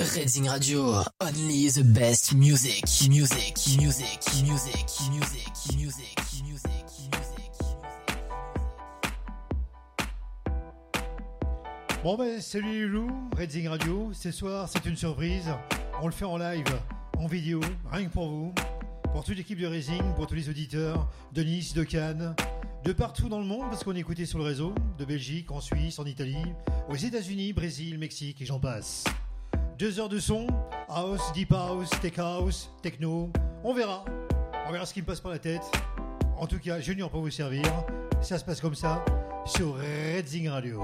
Redding Radio, only the best music, music, music, music, music, music, music, music. Bon ben salut les loups, Radio, ce soir c'est une surprise, on le fait en live, en vidéo, rien que pour vous, pour toute l'équipe de Redding, pour tous les auditeurs de Nice, de Cannes, de partout dans le monde parce qu'on est écouté sur le réseau, de Belgique, en Suisse, en Italie, aux États-Unis, Brésil, Mexique et j'en passe. Deux heures de son, house, deep house, tech house, techno, on verra. On verra ce qui me passe par la tête. En tout cas, Junior pour vous servir. Ça se passe comme ça sur Redzing Radio.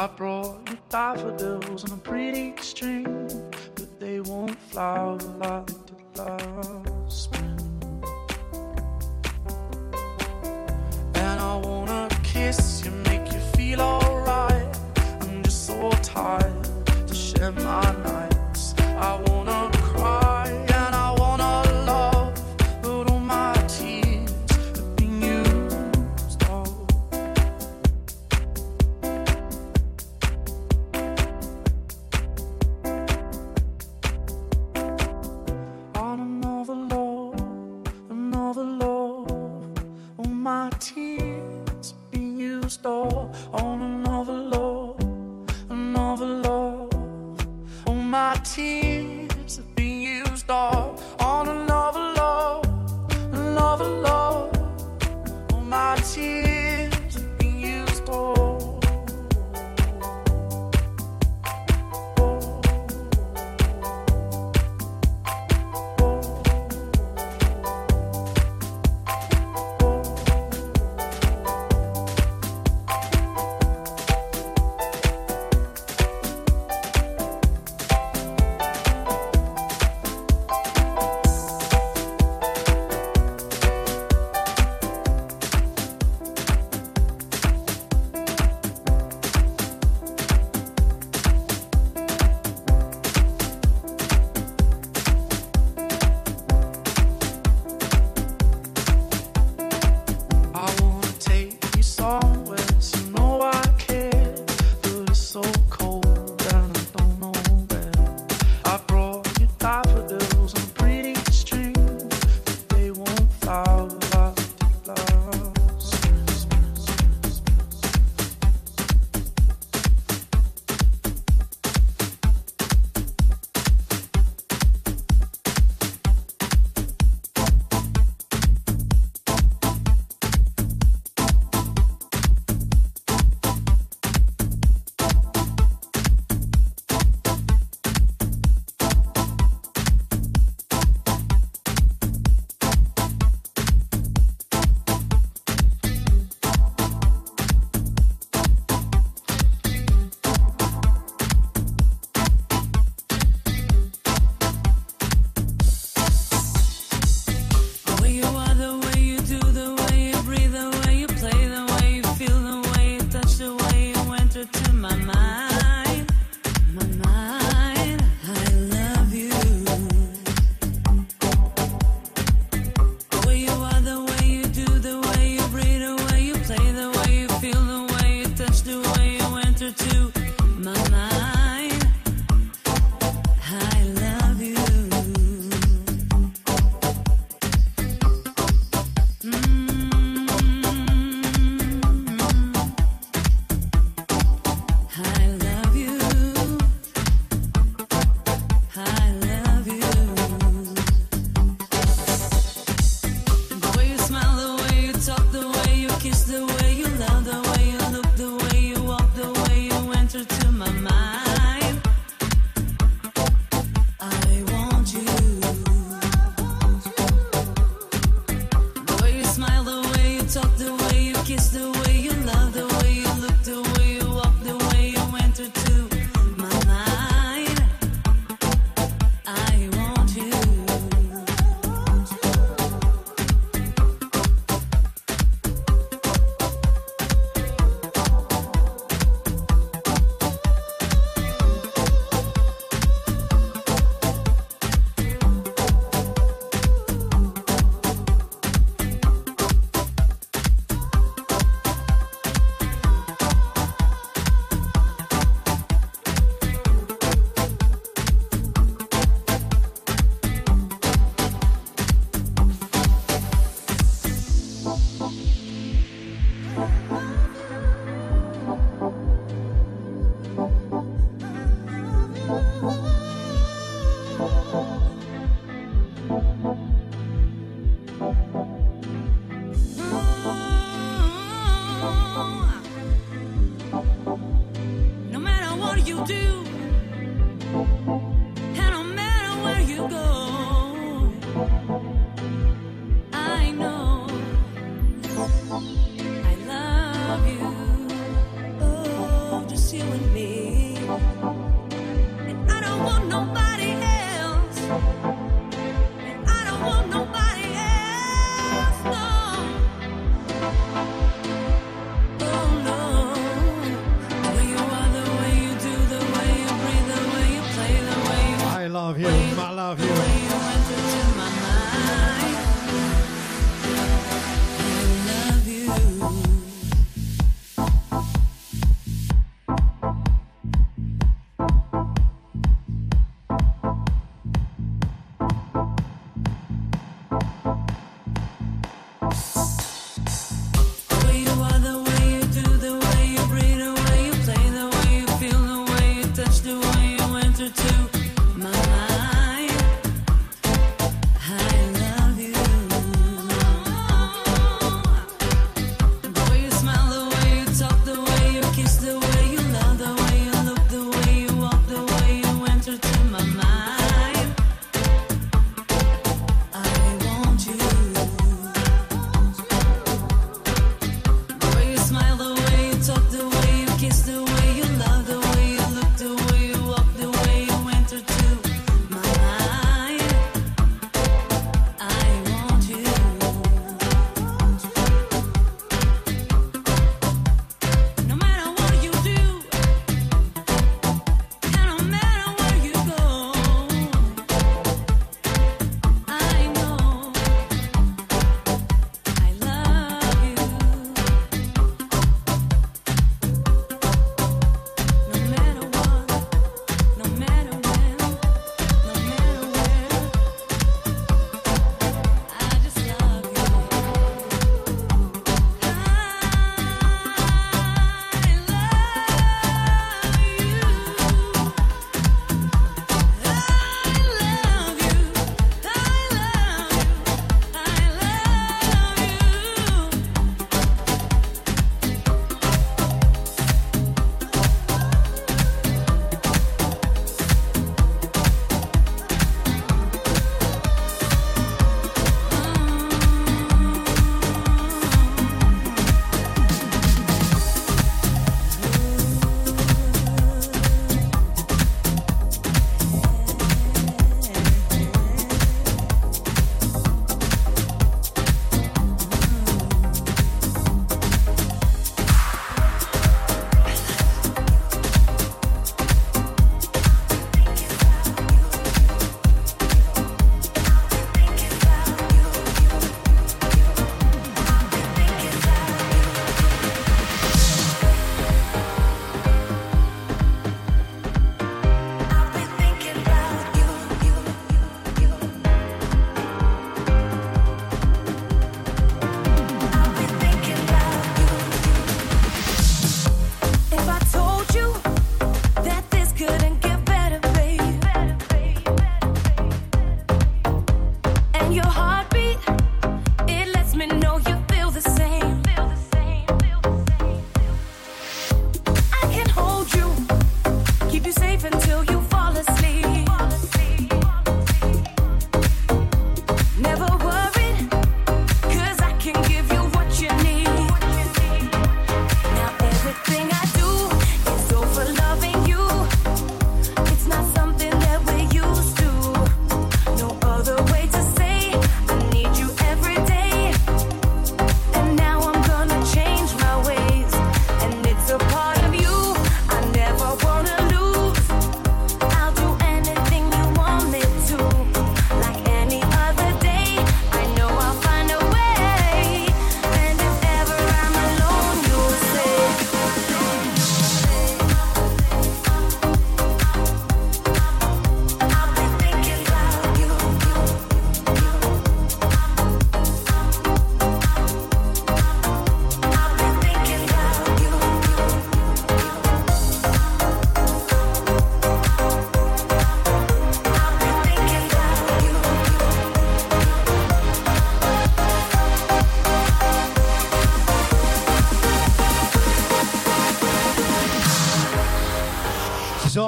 I brought you daffodils on a pretty string, but they won't flower like the last spring. And I wanna kiss you, make you feel alright. I'm just so tired to share my nights. I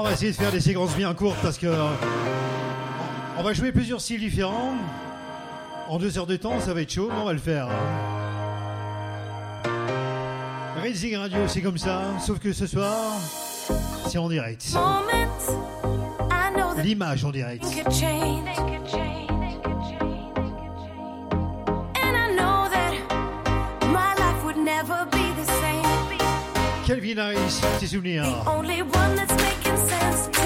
on va essayer de faire des séquences bien courtes parce que euh, on va jouer plusieurs styles différents. En deux heures de temps, ça va être chaud, mais on va le faire. Raising Radio, c'est comme ça, sauf que ce soir, c'est en direct. L'image en direct. Nice, petit souvenir. The only one that's making sense.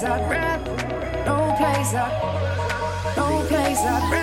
place I'd rather, no place I, no place I'd rather.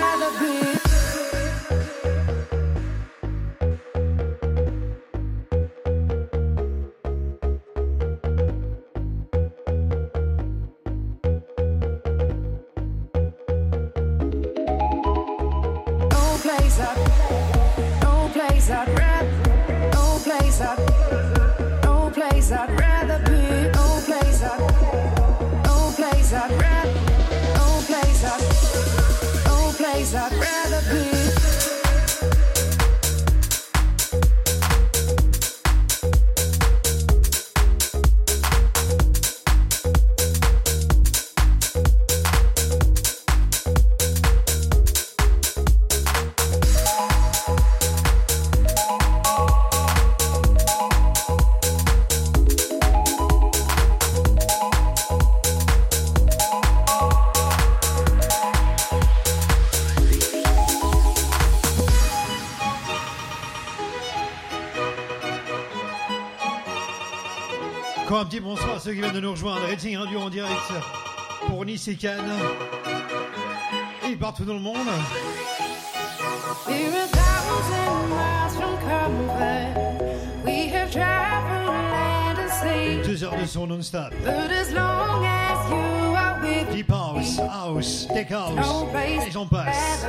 de nous rejoindre. Rating Radio en direct pour Nice et Cannes et partout dans le monde. Deux heures de son non-stop. Deep House, House, Tech House, et j'en passe.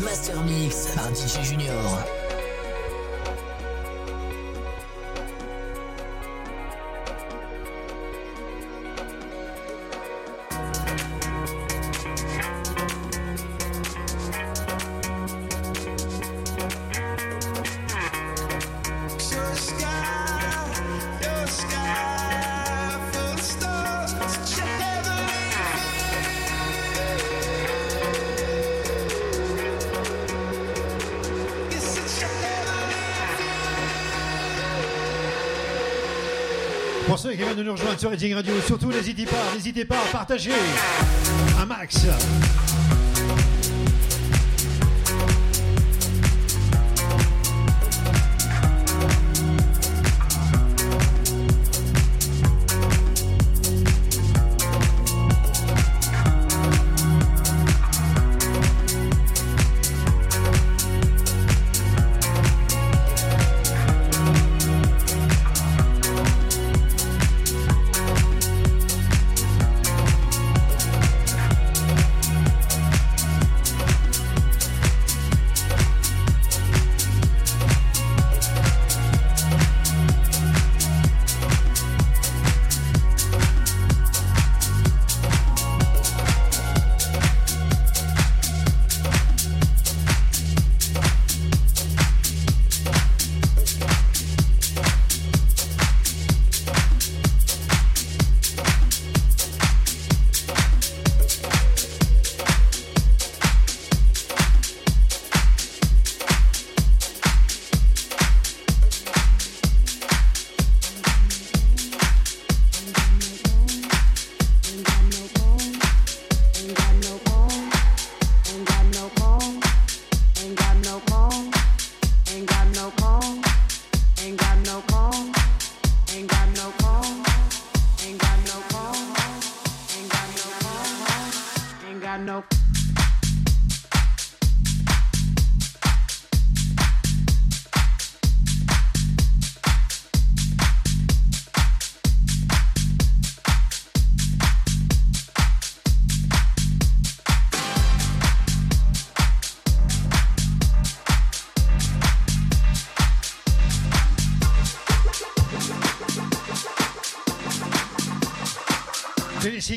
Master Mix par DJ Junior. Ceux qui viennent de nous rejoindre sur Redding Radio, surtout n'hésitez pas, n'hésitez pas à partager un max.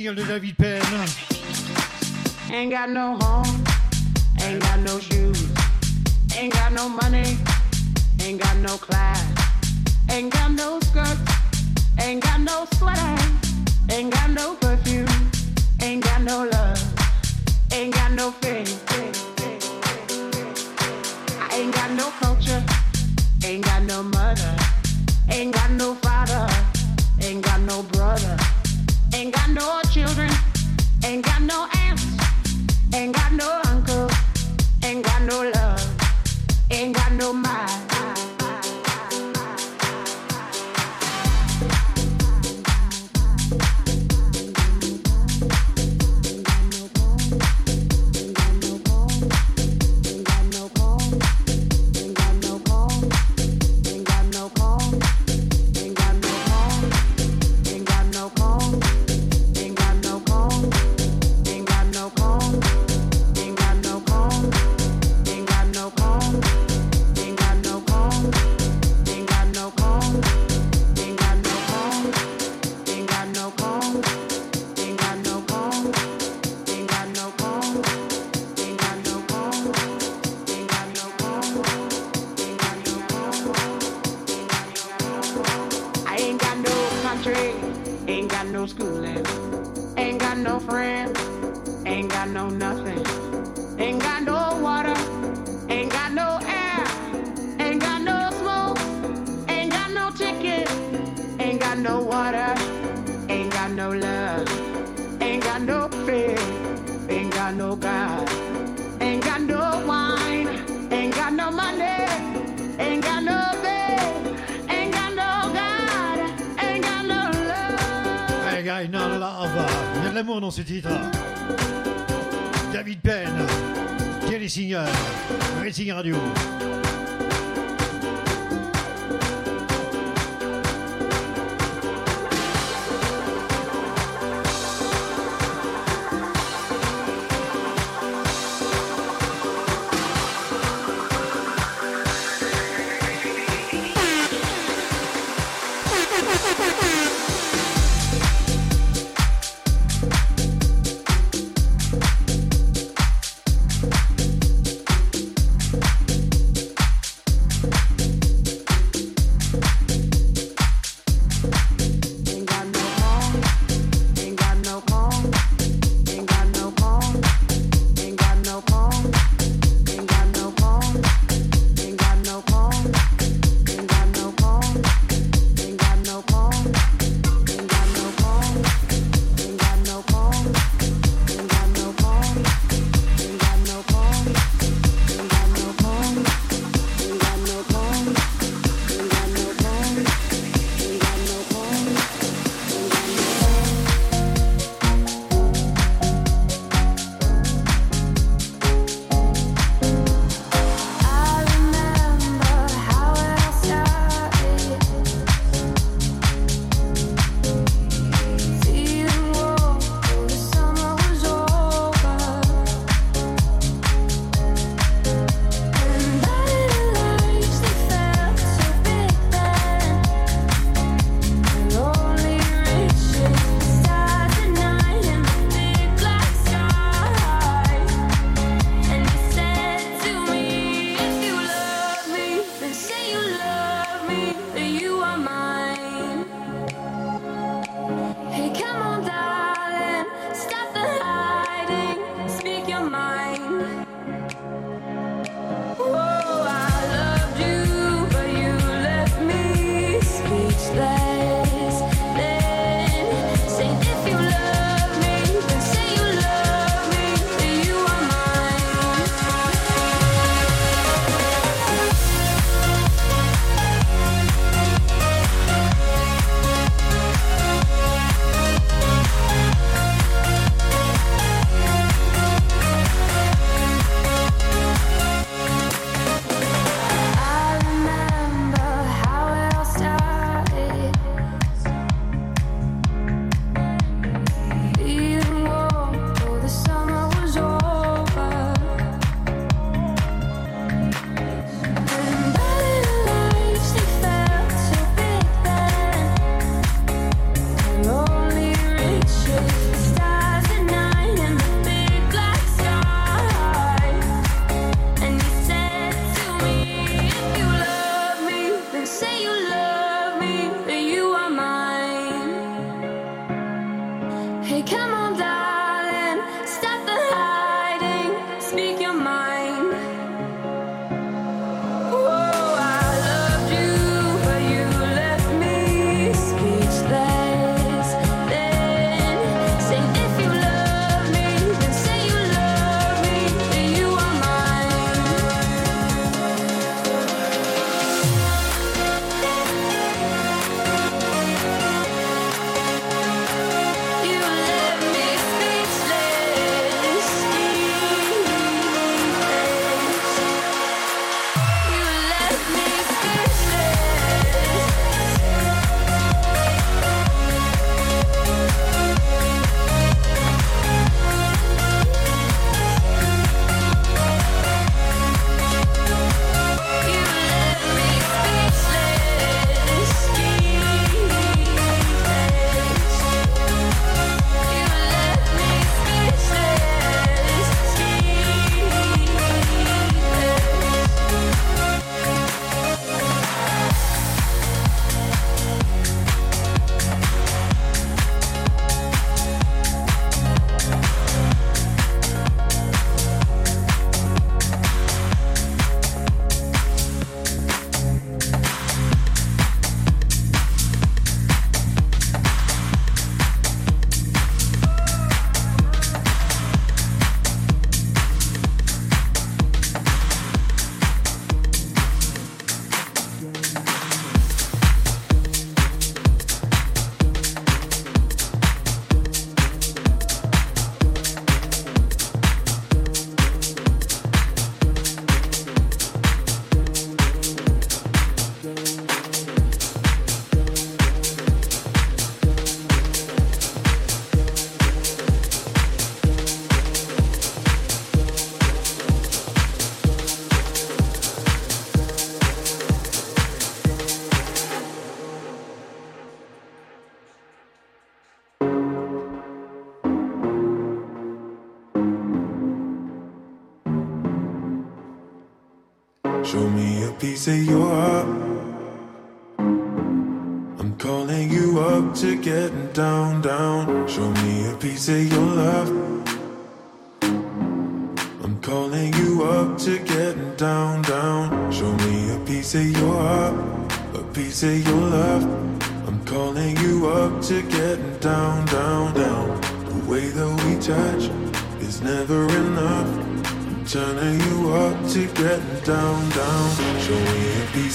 Singles de David Penn. Ain't got no home, ain't got no shoes, ain't got no money, ain't got no class, ain't got no skirt, ain't got no sweater, ain't got no perfume, ain't got no love, ain't got no faith. I ain't got no culture, ain't got no mother, ain't got no father, ain't got no brother, ain't got no children, ain't got no aunts. Ain't got no uncle, ain't got no love, ain't got no mind.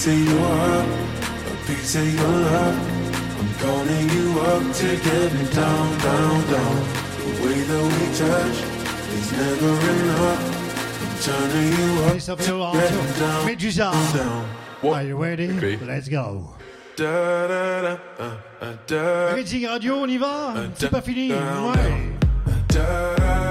piece of your heart, a piece of your love. I'm calling you up to get me down, down, down. The way that we touch is never enough. I'm turning you up. to get me down, down, Down. What? Are you ready? Okay. Let's go. Da, da, da, uh, uh, da. Rating radio, on y va? C'est pas fini. Ouais. Da, da, da.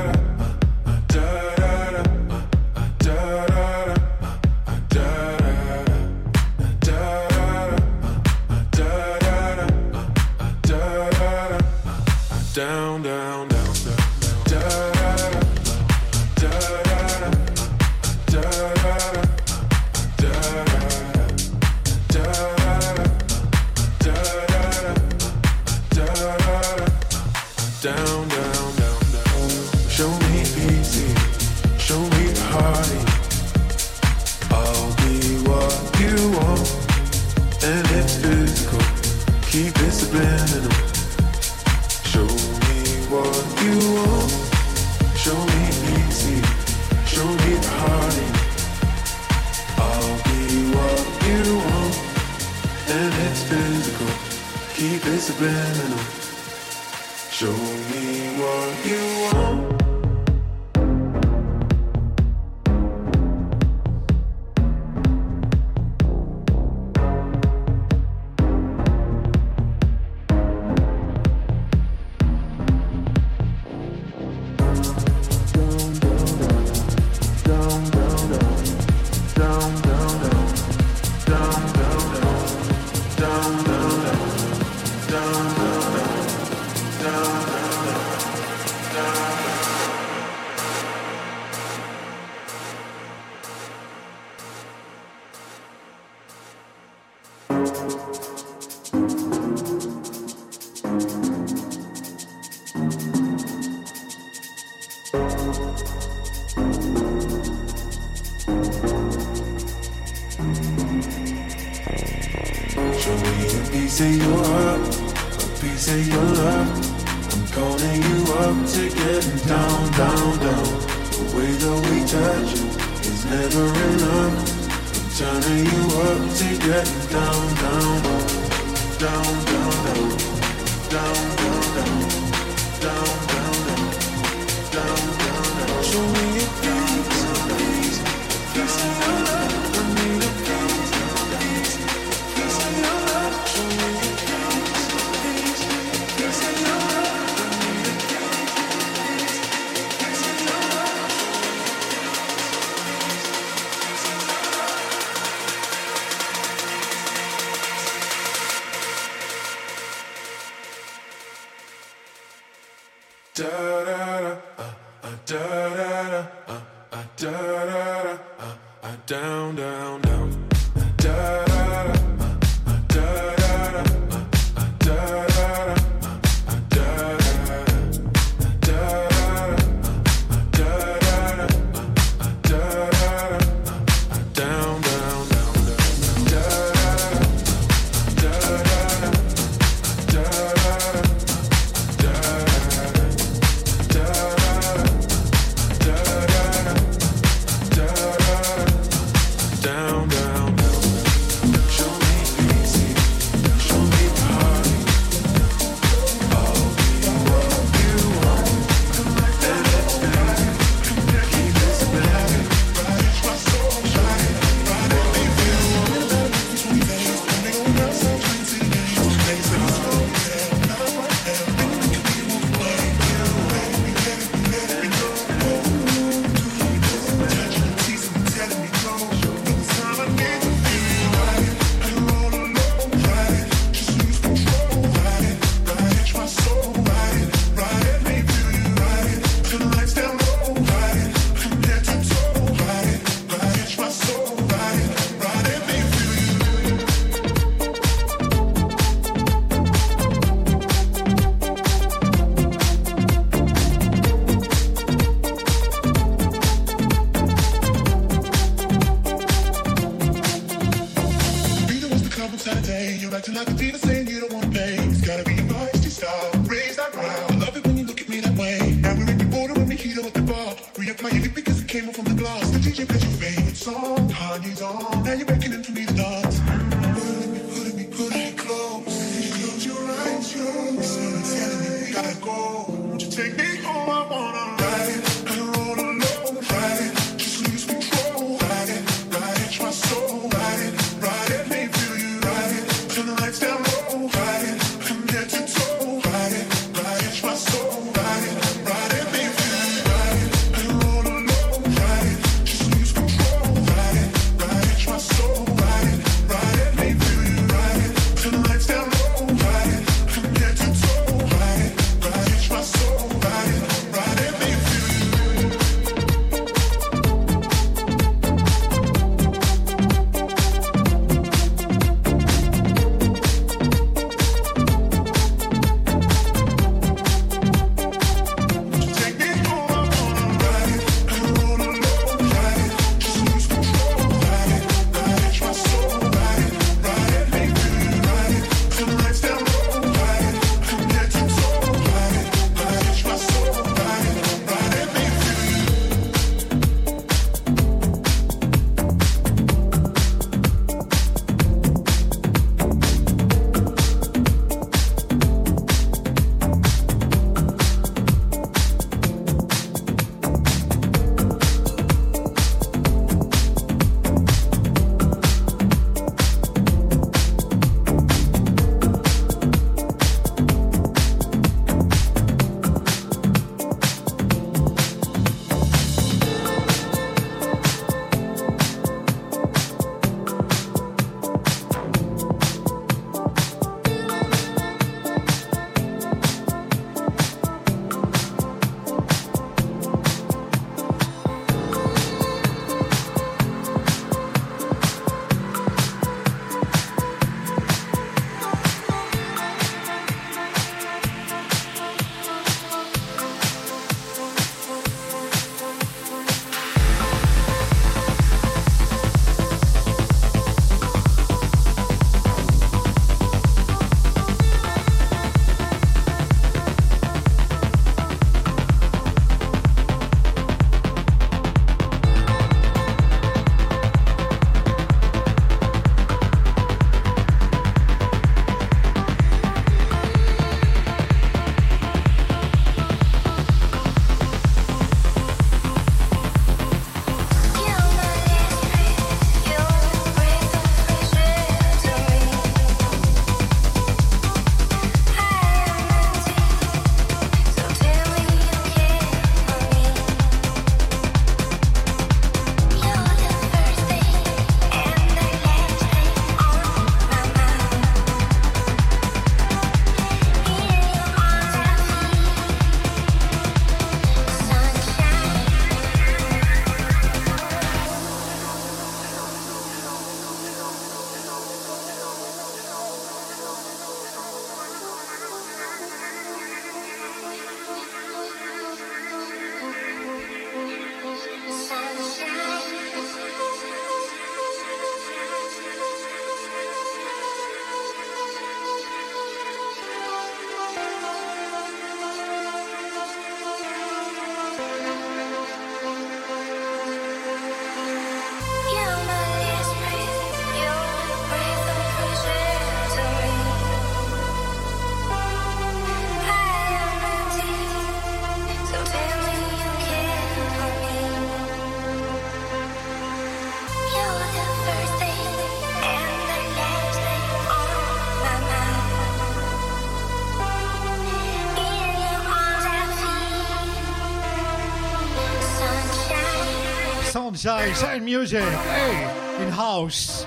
Sunshine, Shine Music, hey, in house.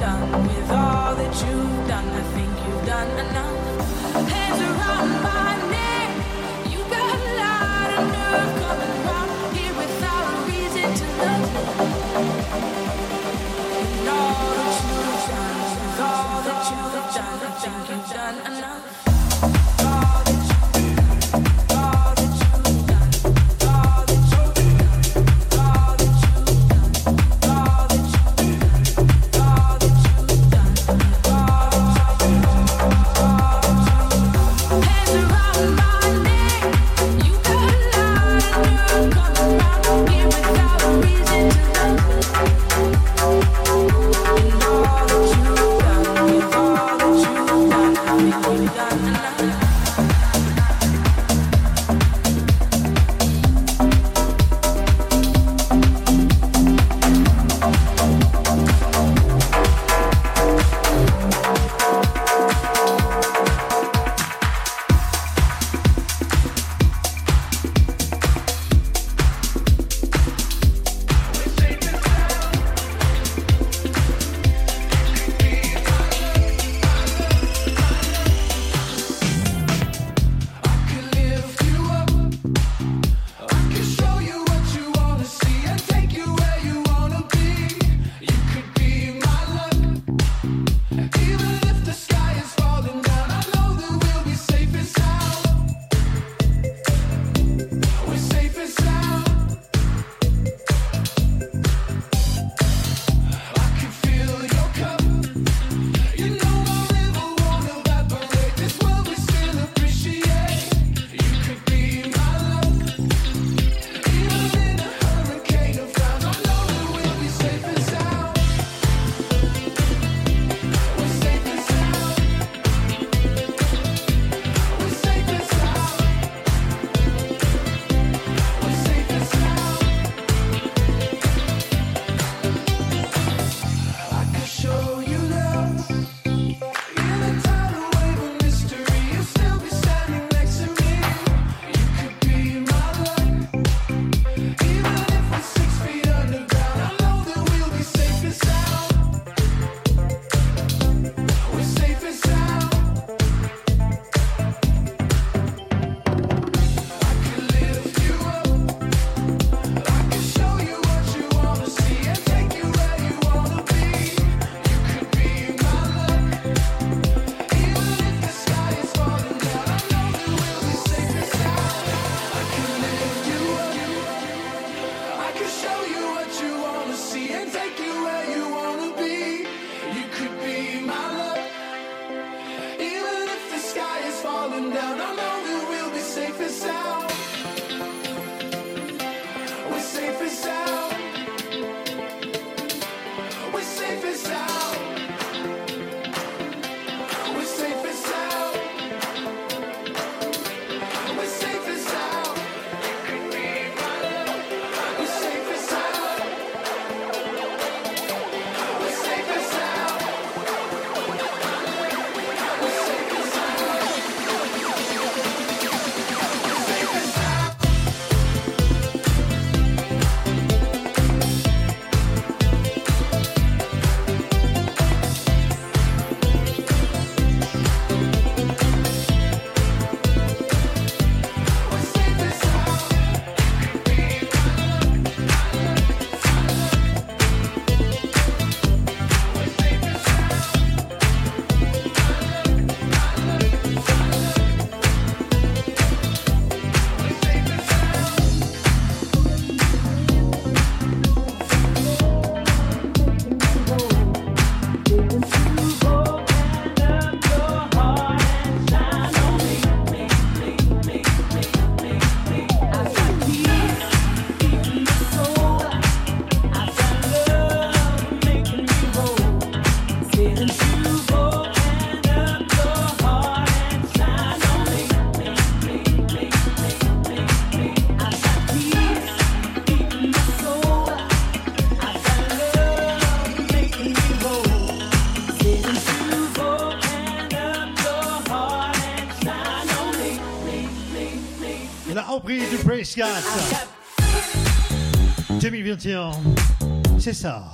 done with all that you've done. I think you've done enough. Hands around my reprise du Praise 4. 2021, c'est ça.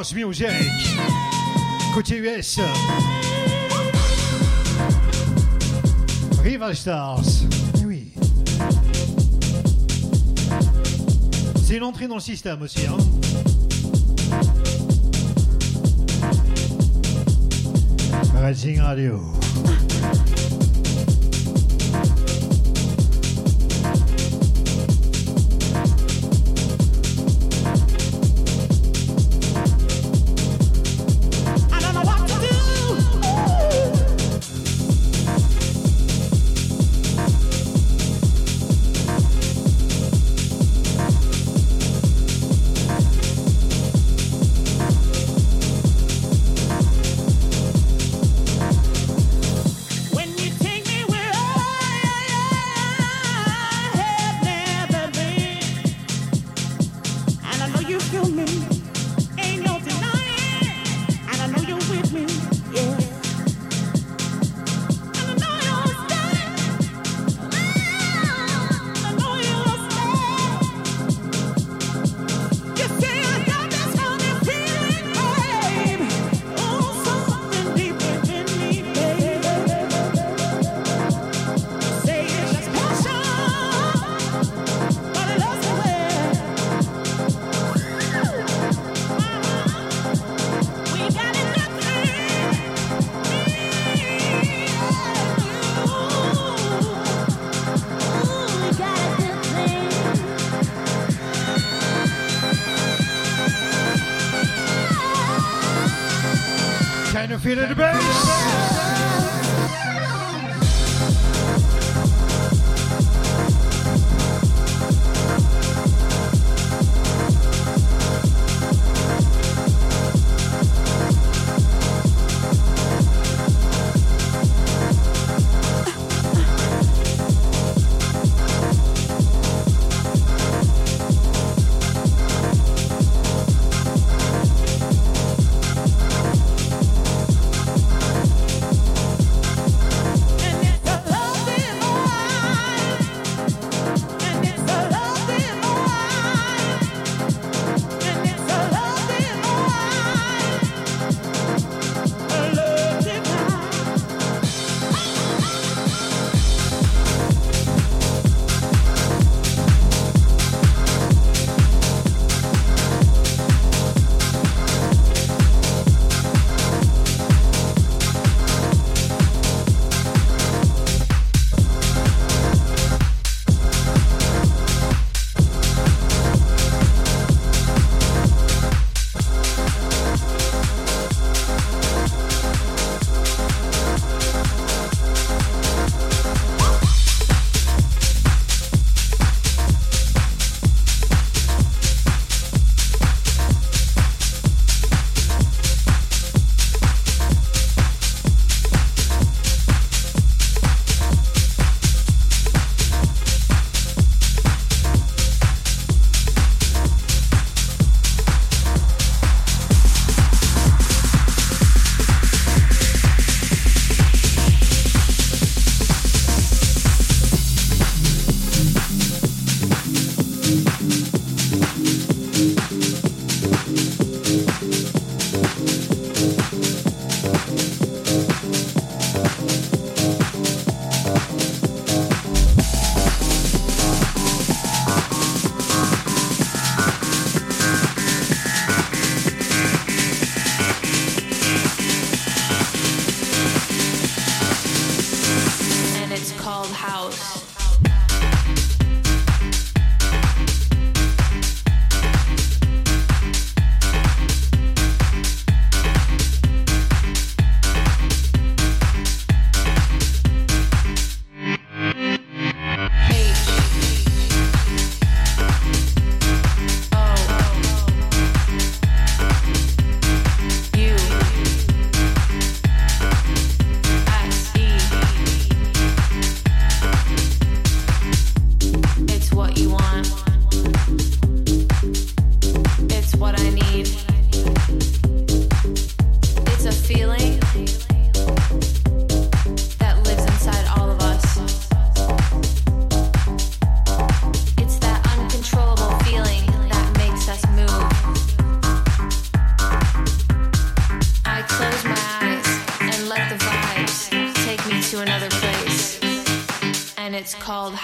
House Music. Côté US. Rival Stars. Eh oui. C'est une entrée dans le système aussi. Hein. Radio. Kind of feeling the bass. called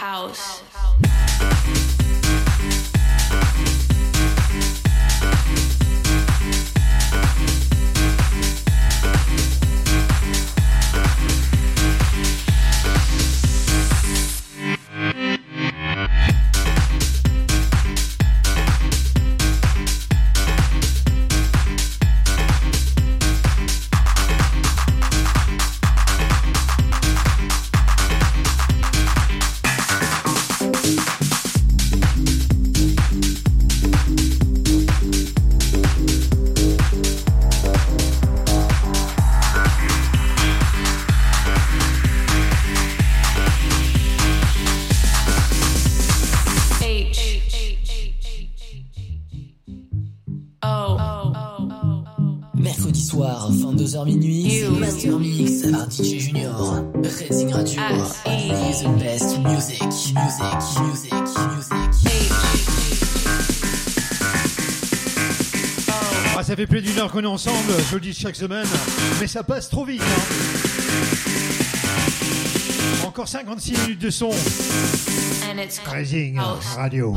ça fait plus d'une heure qu'on est ensemble, je le dis chaque semaine, mais ça passe trop vite. hein. Encore 56 minutes de son. Radio. Radio.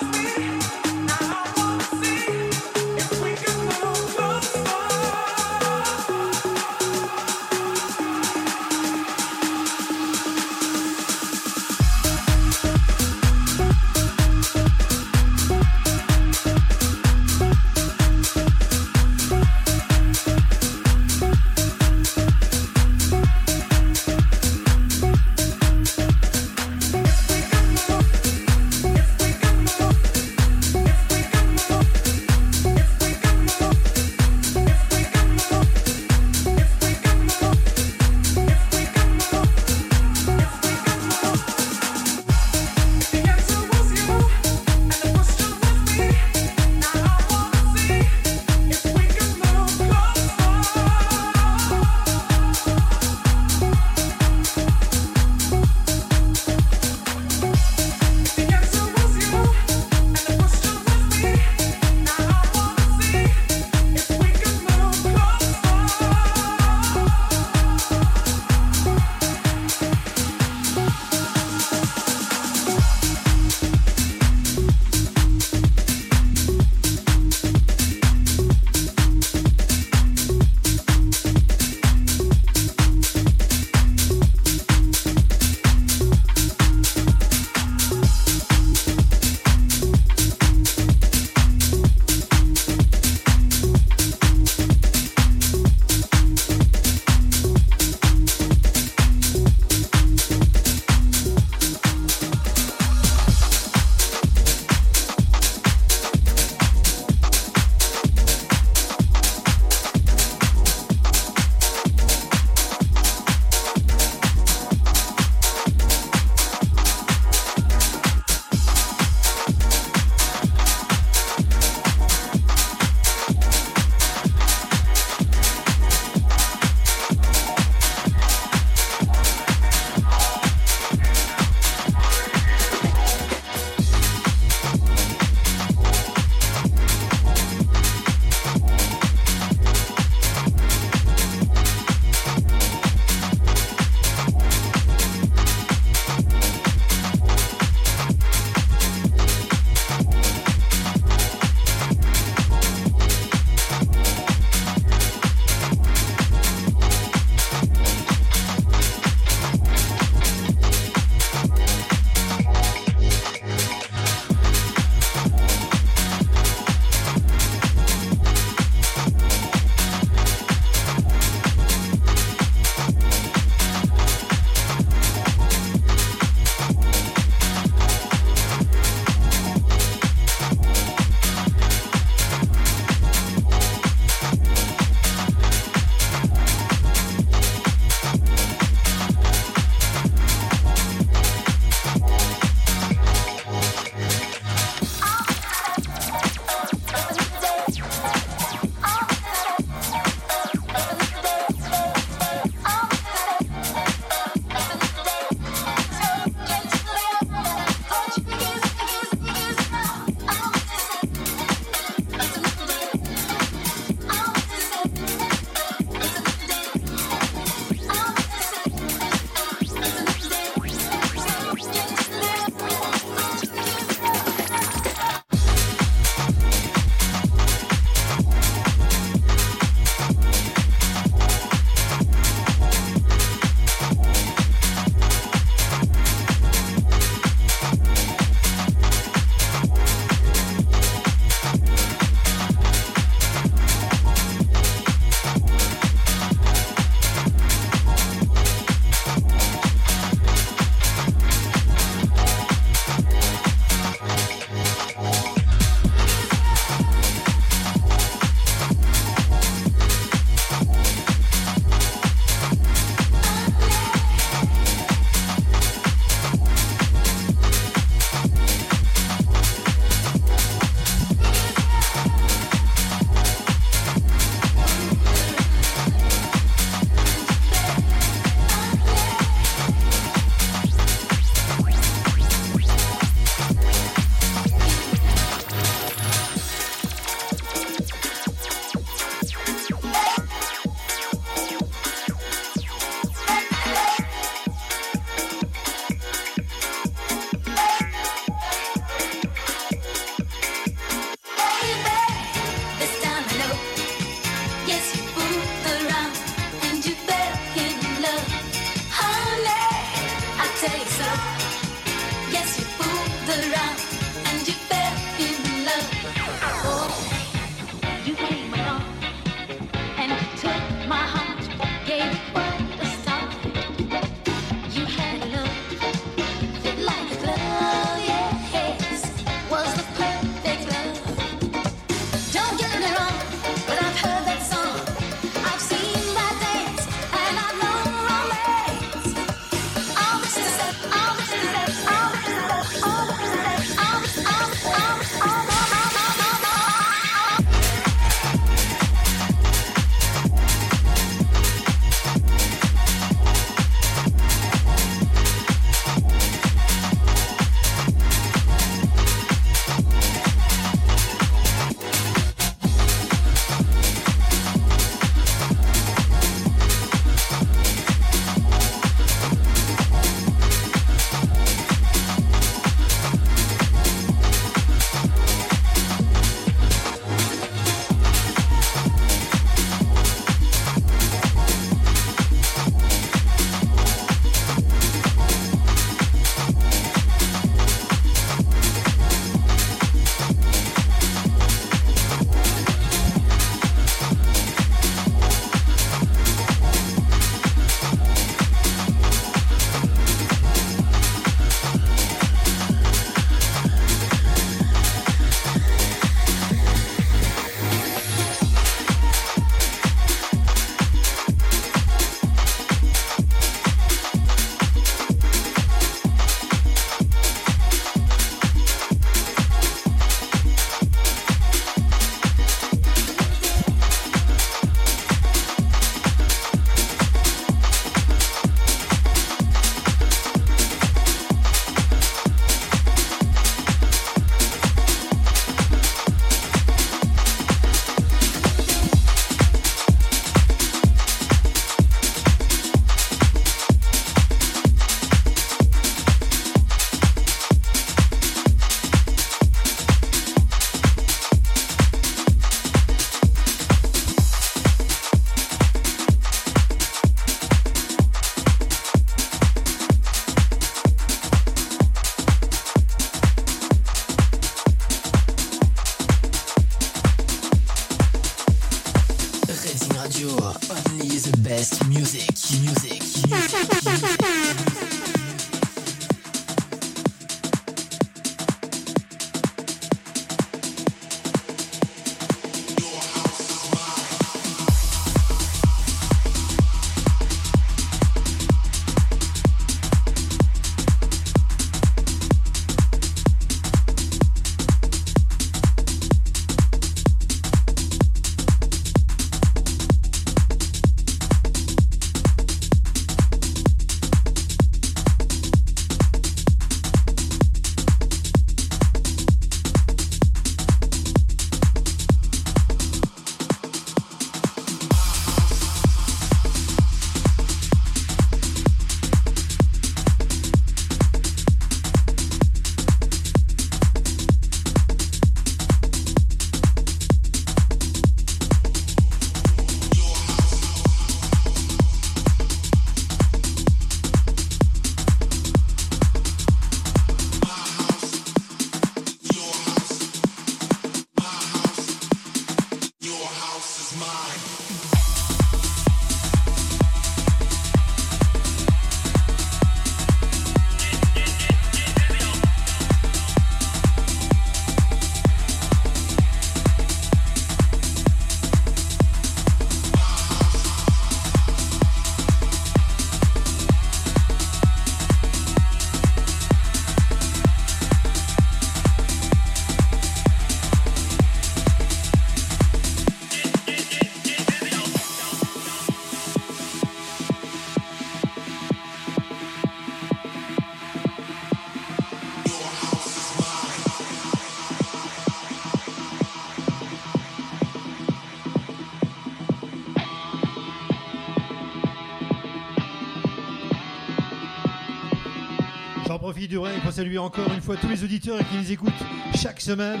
Pour saluer encore une fois tous les auditeurs qui nous écoutent chaque semaine.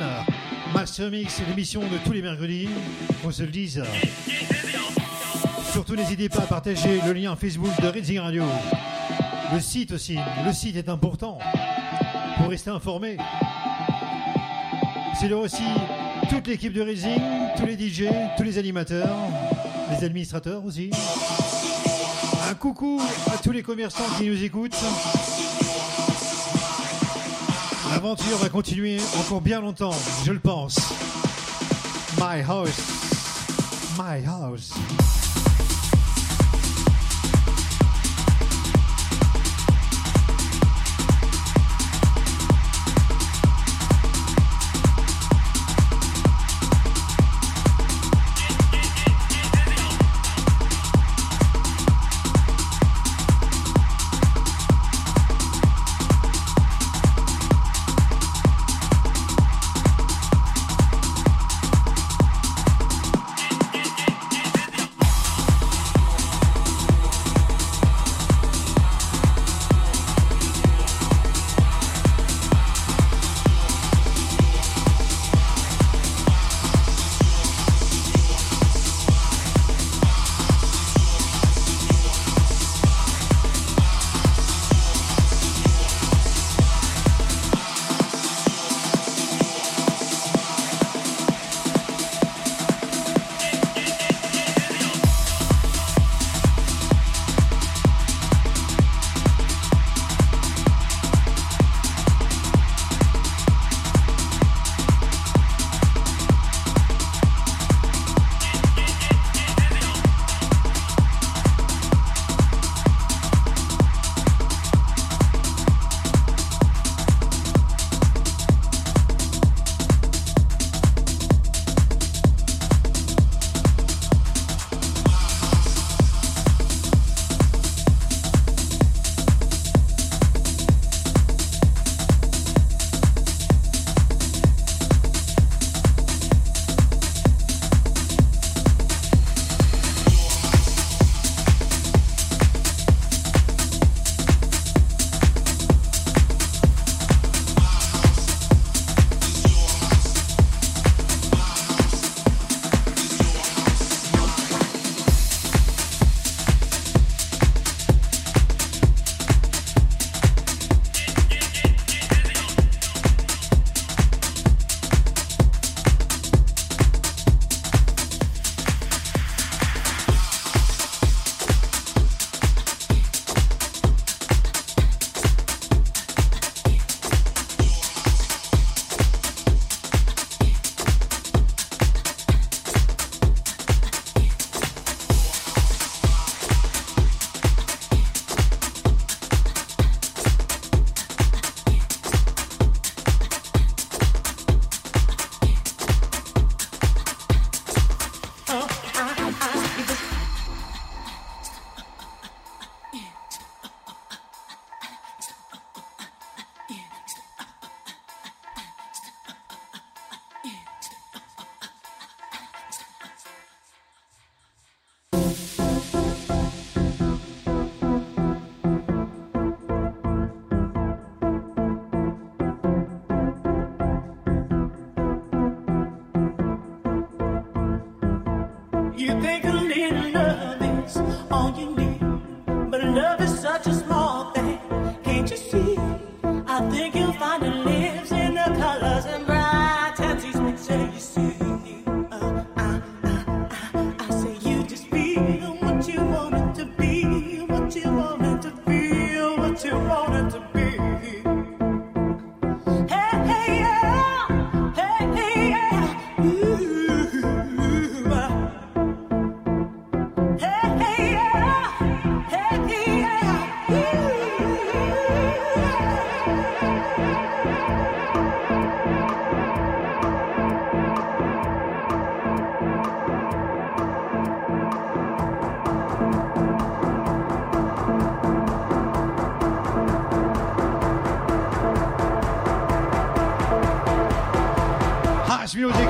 Master Mix, l'émission de tous les mercredis. On se le dise. Surtout, n'hésitez pas à partager le lien Facebook de Reading Radio. Le site aussi. Le site est important pour rester informé. C'est là aussi toute l'équipe de Raising, tous les DJ, tous les animateurs, les administrateurs aussi. Un coucou à tous les commerçants qui nous écoutent. L'aventure va continuer encore bien longtemps, je le pense. My house. My house.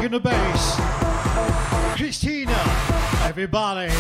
in the bass. Christina, everybody.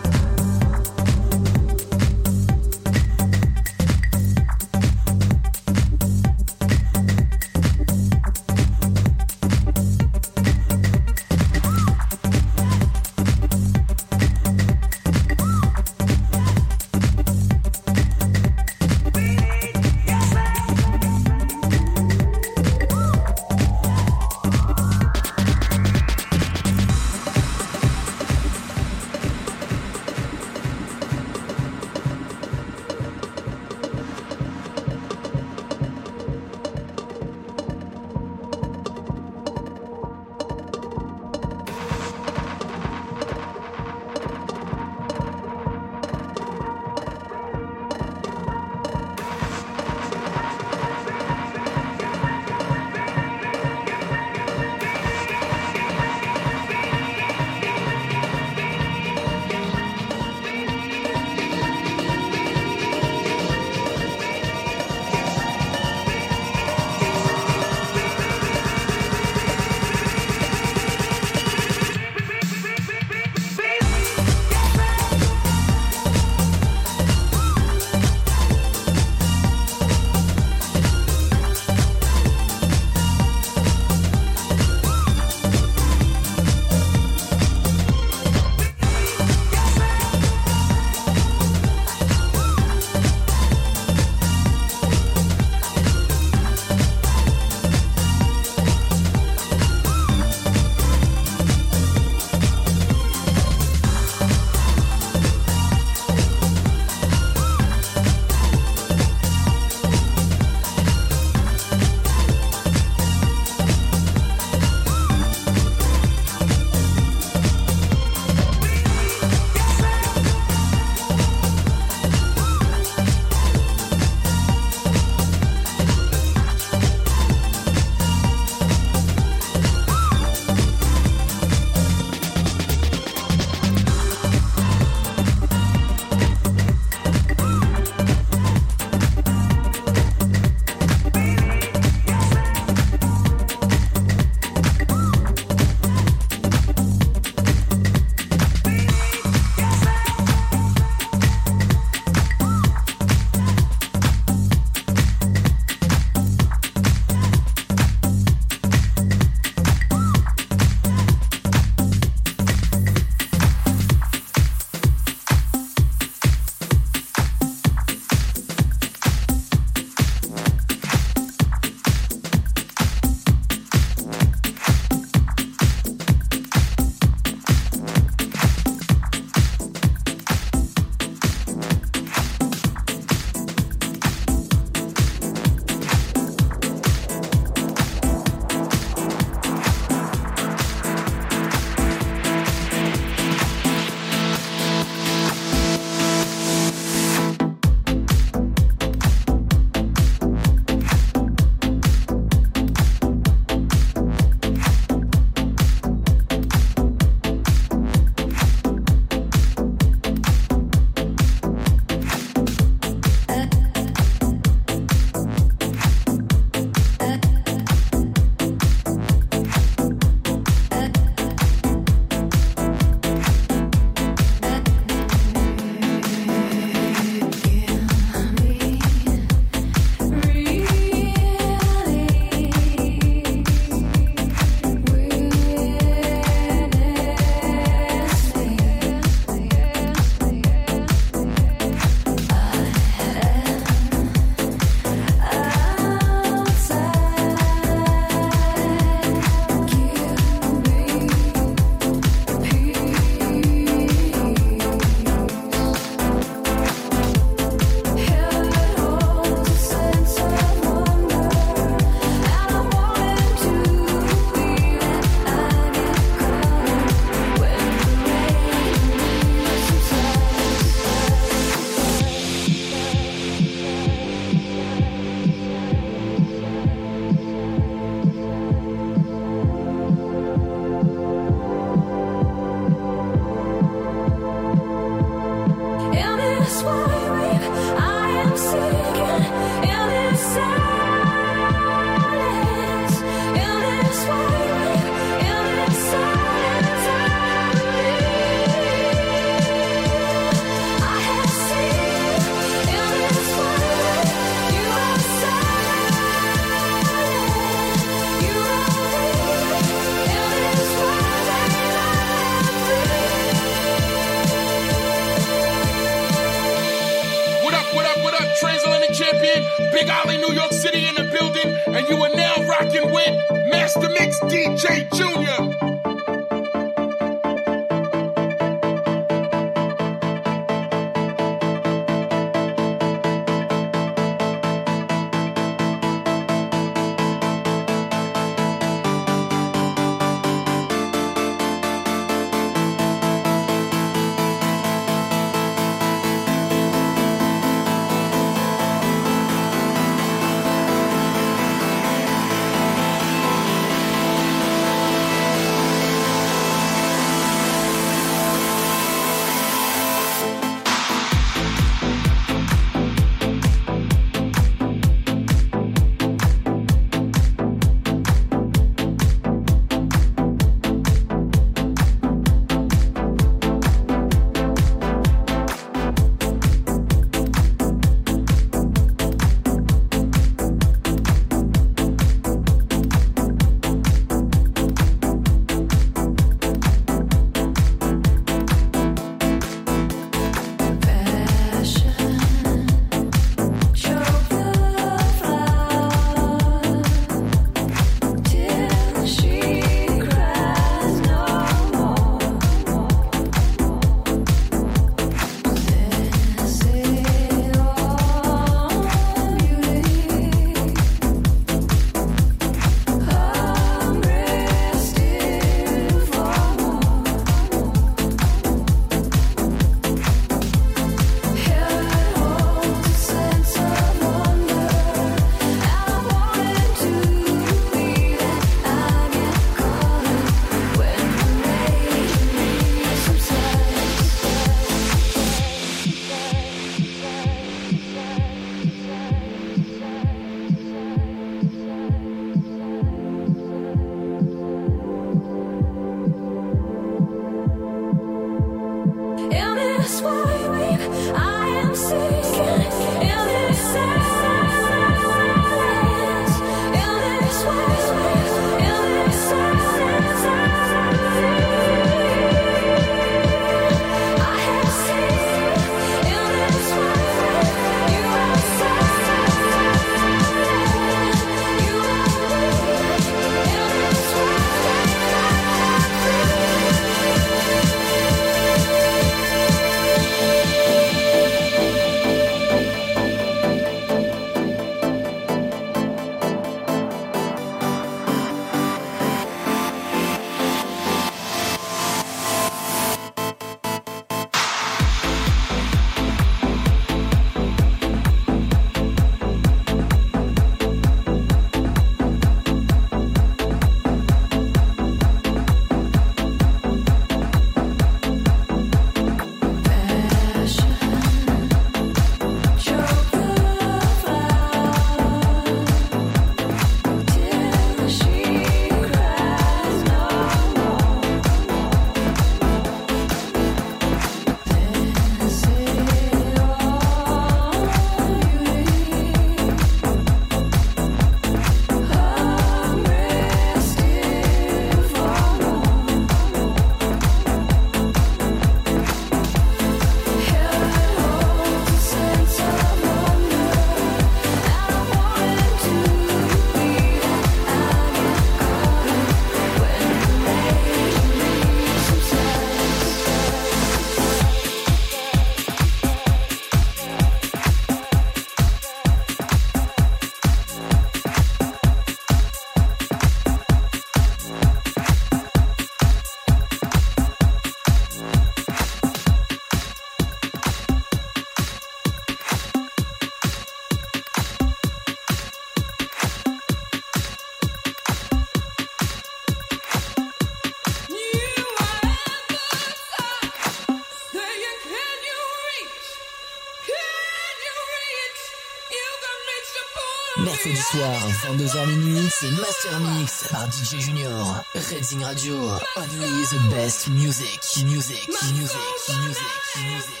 C'est Master Mix par DJ Junior. Redzing Radio, only the best music, music, music, music, music. music.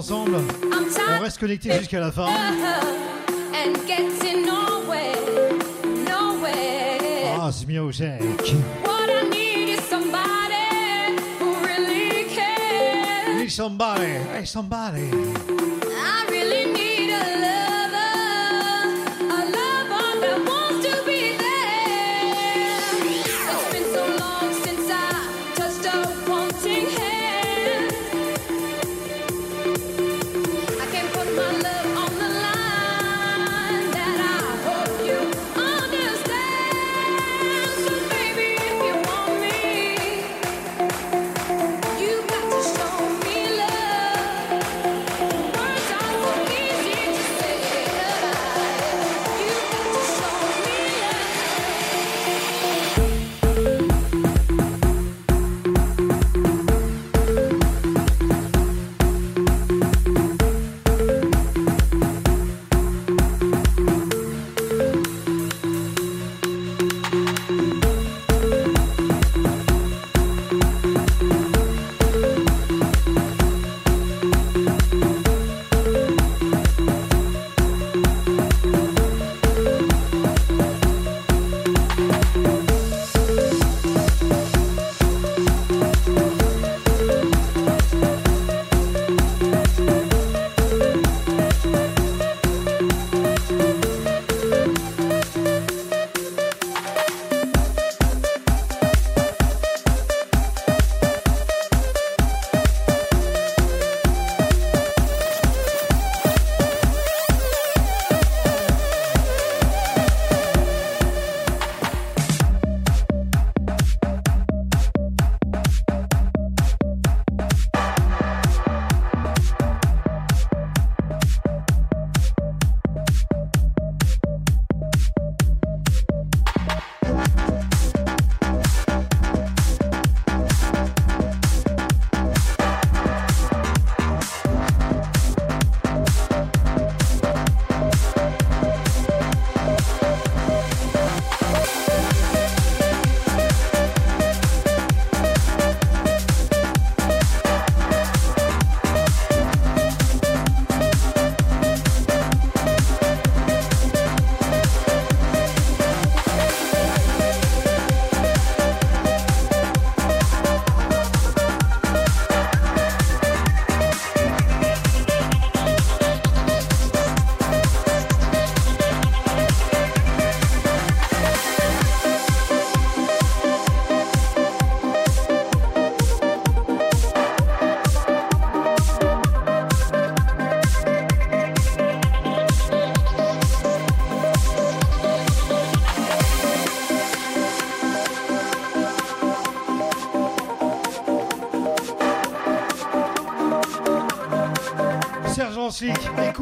ensemble. On reste connecté jusqu'à la fin. Ah, c'est music. Need somebody, hey somebody.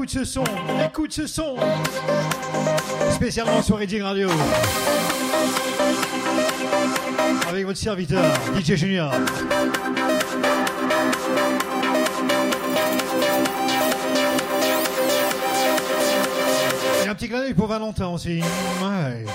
écoute ce son, écoute ce son. Spécialement sur Reading Radio. Avec votre serviteur, DJ Junior. Et un petit clin d'œil pour Valentin aussi. Ouais.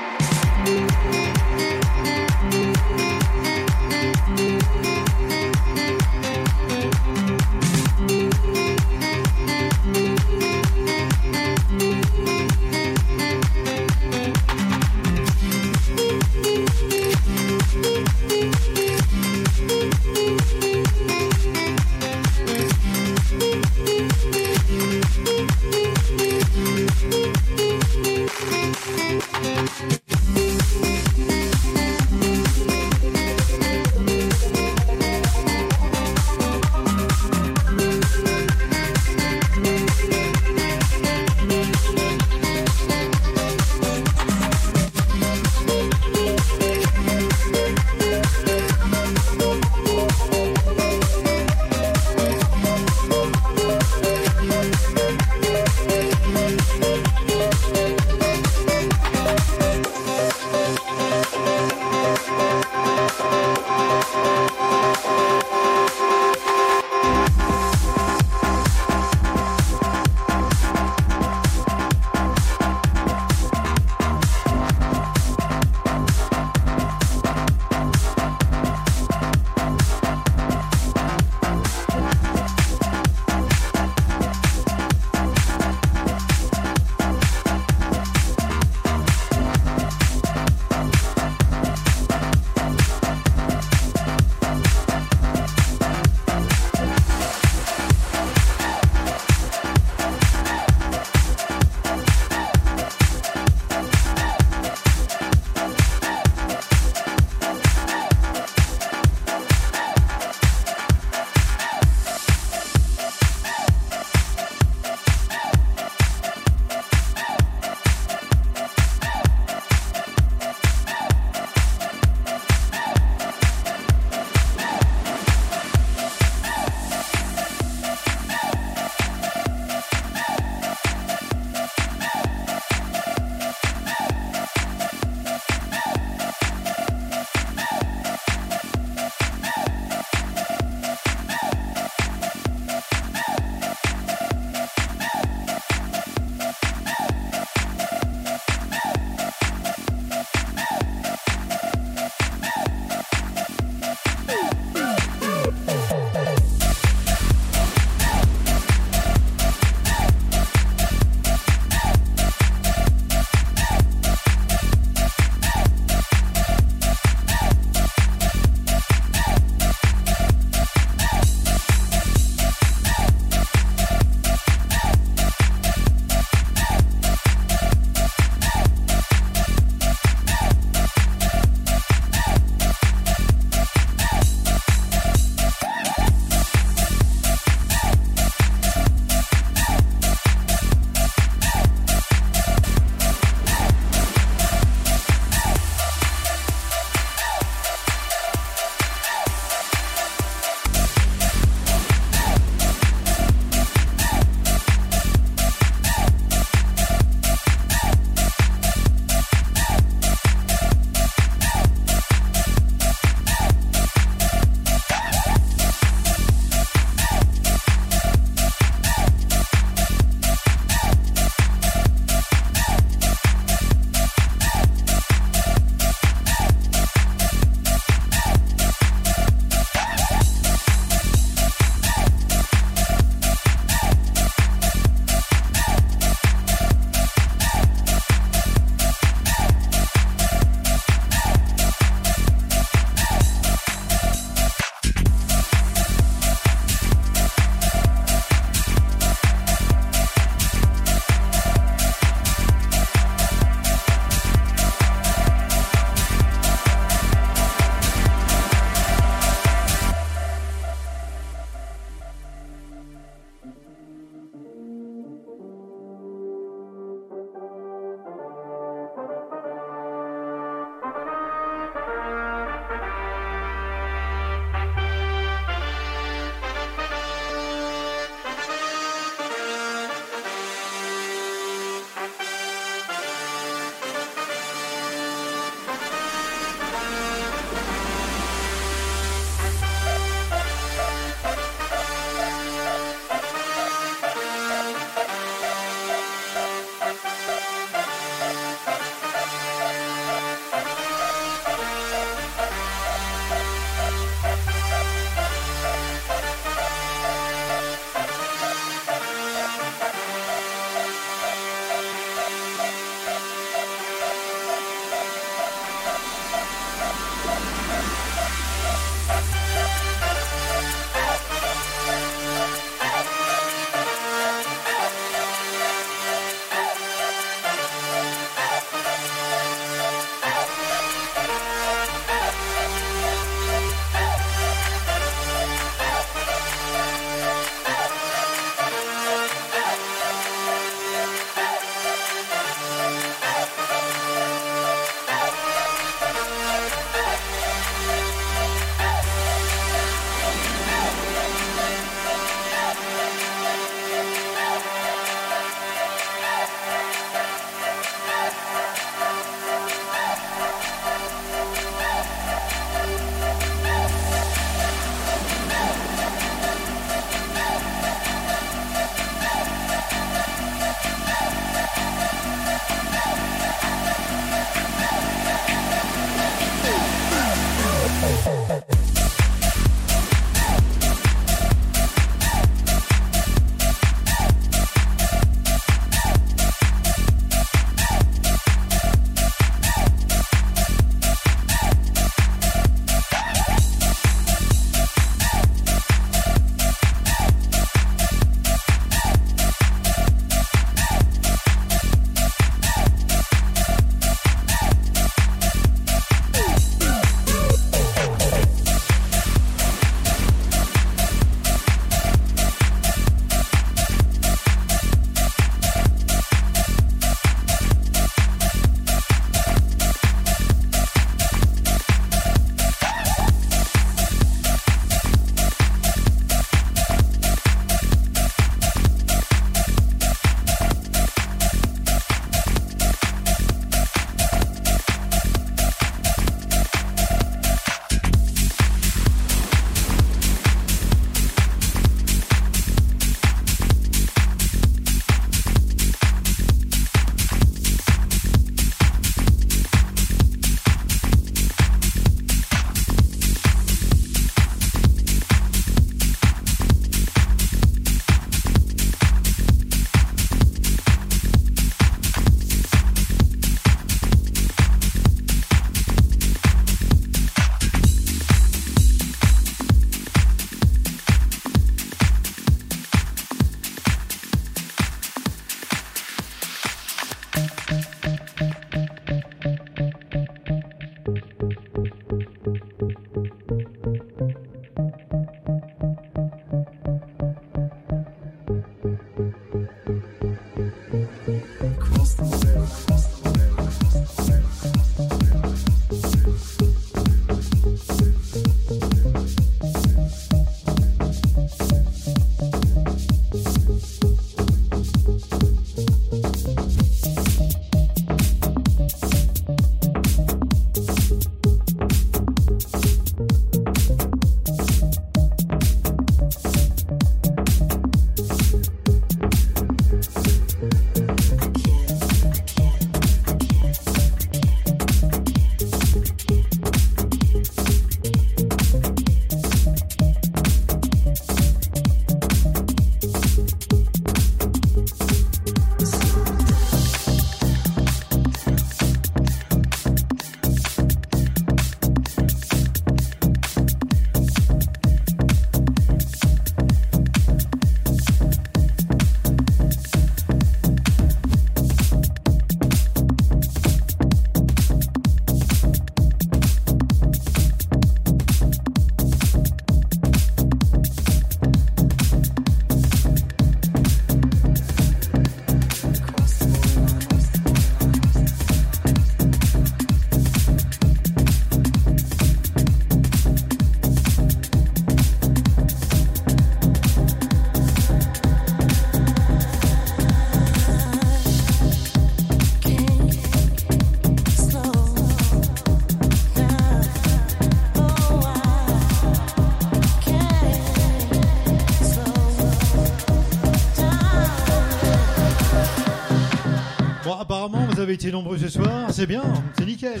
Nombreux ce soir, c'est bien, c'est nickel.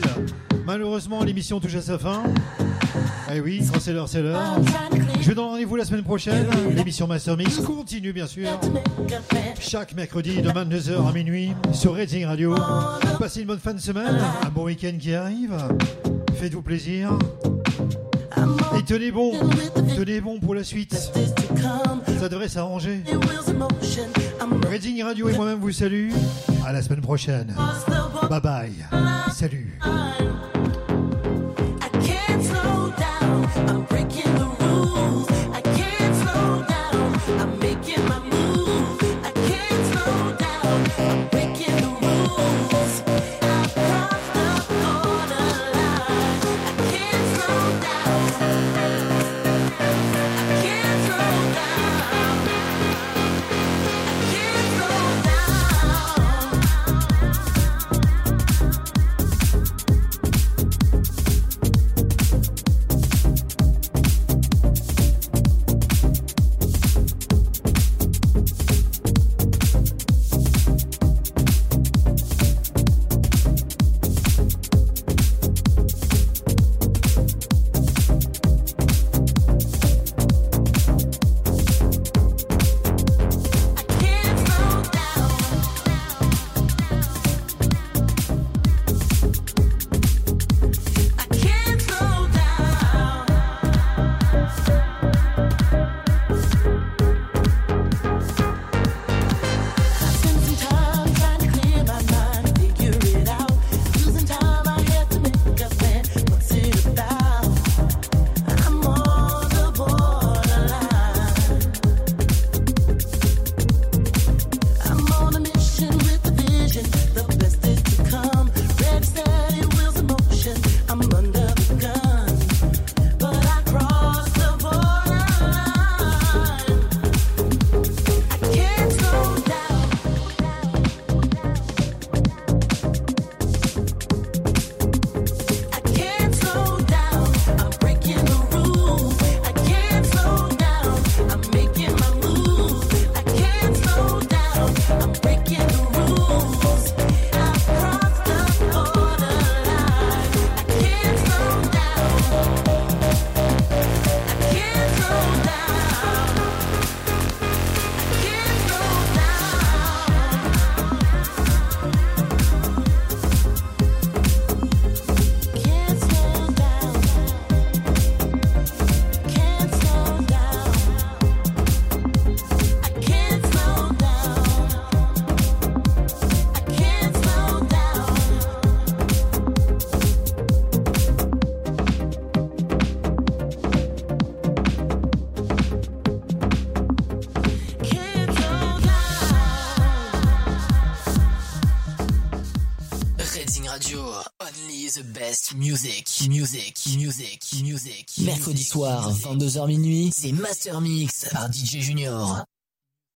Malheureusement, l'émission touche à sa fin. Eh oui, quand c'est l'heure, c'est l'heure. Je vous donne rendez-vous la semaine prochaine. L'émission Master Mix continue, bien sûr. Chaque mercredi de 22h à minuit sur Rating Radio. Passez une bonne fin de semaine, un bon week-end qui arrive. Faites-vous plaisir. Et tenez bon, tenez bon pour la suite. Ça devrait s'arranger. Reading Radio et moi-même vous salue. À la semaine prochaine. Bye bye. Salut. Music, music, music. Mercredi soir, 22h minuit, c'est Master Mix par DJ Junior.